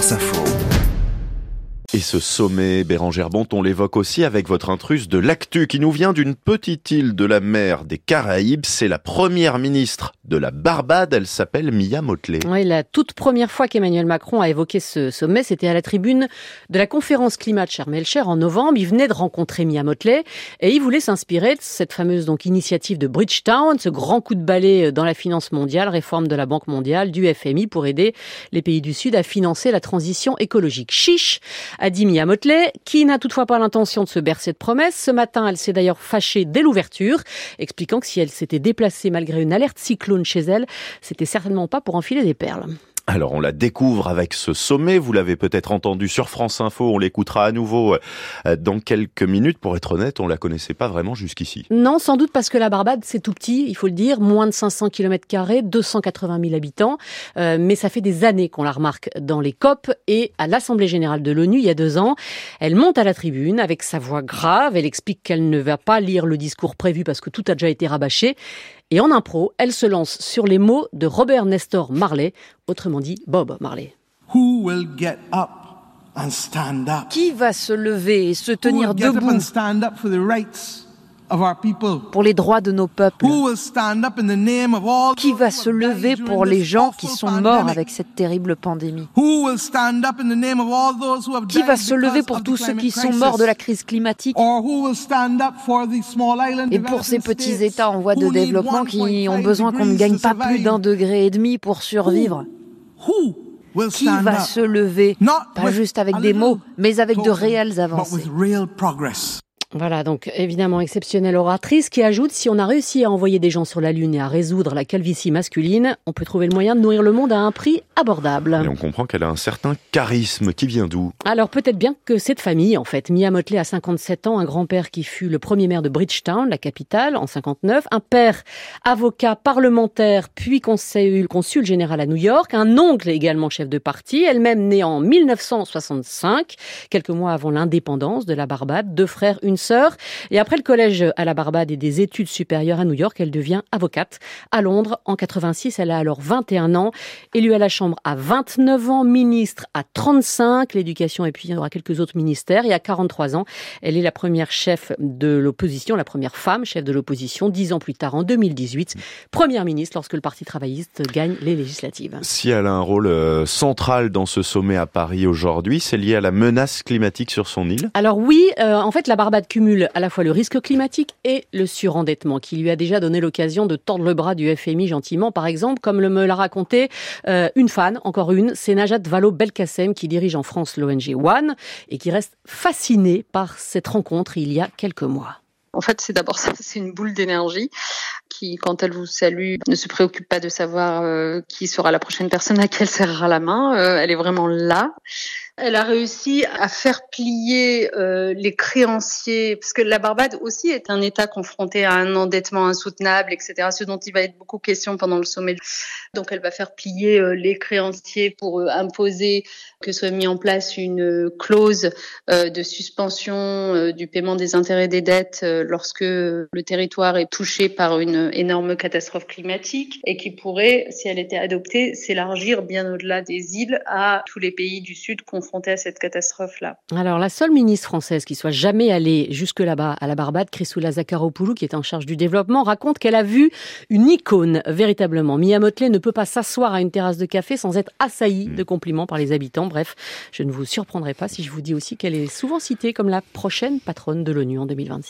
France Info. Et ce sommet, Bérangère Bont, on l'évoque aussi avec votre intruse de l'actu qui nous vient d'une petite île de la mer des Caraïbes. C'est la première ministre de la Barbade. Elle s'appelle Mia Motley. Oui, la toute première fois qu'Emmanuel Macron a évoqué ce sommet, c'était à la tribune de la conférence climat de Sharm el-Cher en novembre. Il venait de rencontrer Mia Motley et il voulait s'inspirer de cette fameuse donc initiative de Bridgetown, ce grand coup de balai dans la finance mondiale, réforme de la Banque mondiale, du FMI pour aider les pays du Sud à financer la transition écologique. Chiche a dit Mia Motley, qui n'a toutefois pas l'intention de se bercer de promesses. Ce matin, elle s'est d'ailleurs fâchée dès l'ouverture, expliquant que si elle s'était déplacée malgré une alerte cyclone chez elle, c'était certainement pas pour enfiler des perles. Alors on la découvre avec ce sommet, vous l'avez peut-être entendu sur France Info, on l'écoutera à nouveau euh, dans quelques minutes. Pour être honnête, on la connaissait pas vraiment jusqu'ici. Non, sans doute parce que la Barbade c'est tout petit, il faut le dire, moins de 500 km 280 000 habitants, euh, mais ça fait des années qu'on la remarque dans les COP et à l'Assemblée générale de l'ONU il y a deux ans. Elle monte à la tribune avec sa voix grave, elle explique qu'elle ne va pas lire le discours prévu parce que tout a déjà été rabâché. Et en impro, elle se lance sur les mots de Robert Nestor Marley, autrement dit Bob Marley. Who will get up and stand up? Qui va se lever et se tenir debout pour les droits de nos peuples Qui va se lever pour les gens qui sont morts avec cette terrible pandémie Qui va se lever pour tous ceux qui sont morts de la crise climatique Et pour ces petits États en voie de développement qui ont besoin qu'on ne gagne pas plus d'un degré et demi pour survivre qui va se lever, pas juste avec des mots, mais avec de réelles avancées voilà, donc évidemment exceptionnelle oratrice qui ajoute si on a réussi à envoyer des gens sur la Lune et à résoudre la calvitie masculine, on peut trouver le moyen de nourrir le monde à un prix abordable. Et on comprend qu'elle a un certain charisme qui vient d'où? Alors peut-être bien que c'est de famille en fait. Mia Motley a 57 ans, un grand-père qui fut le premier maire de Bridgetown, la capitale, en 59, un père avocat parlementaire puis consul, consul général à New York, un oncle également chef de parti, elle-même née en 1965, quelques mois avant l'indépendance de la Barbade, deux frères, une sœur. Et après le collège à la Barbade et des études supérieures à New York, elle devient avocate. À Londres, en 86, elle a alors 21 ans, élue à la Chambre à 29 ans, ministre à 35, l'éducation et puis il y aura quelques autres ministères. Et à 43 ans, elle est la première chef de l'opposition, la première femme chef de l'opposition, dix ans plus tard, en 2018, première ministre lorsque le Parti travailliste gagne les législatives. Si elle a un rôle euh, central dans ce sommet à Paris aujourd'hui, c'est lié à la menace climatique sur son île? Alors oui, euh, en fait, la Barbade cumule à la fois le risque climatique et le surendettement, qui lui a déjà donné l'occasion de tordre le bras du FMI gentiment, par exemple, comme me l'a raconté euh, une fan, encore une, c'est Najat Vallaud-Belkacem, qui dirige en France l'ONG One, et qui reste fascinée par cette rencontre il y a quelques mois. En fait, c'est d'abord ça, c'est une boule d'énergie qui, quand elle vous salue, ne se préoccupe pas de savoir euh, qui sera la prochaine personne à qui elle serrera la main. Euh, elle est vraiment là. Elle a réussi à faire plier euh, les créanciers, parce que la Barbade aussi est un État confronté à un endettement insoutenable, etc., ce dont il va être beaucoup question pendant le sommet. Donc elle va faire plier euh, les créanciers pour euh, imposer que soit mis en place une clause de suspension du paiement des intérêts des dettes lorsque le territoire est touché par une énorme catastrophe climatique et qui pourrait, si elle était adoptée, s'élargir bien au-delà des îles à tous les pays du Sud confrontés à cette catastrophe-là. Alors, la seule ministre française qui soit jamais allée jusque là-bas, à la Barbade, Chrysoula Zakharopoulou, qui est en charge du développement, raconte qu'elle a vu une icône, véritablement. Mia Motley ne peut pas s'asseoir à une terrasse de café sans être assaillie de compliments par les habitants. Bref, je ne vous surprendrai pas si je vous dis aussi qu'elle est souvent citée comme la prochaine patronne de l'ONU en 2026.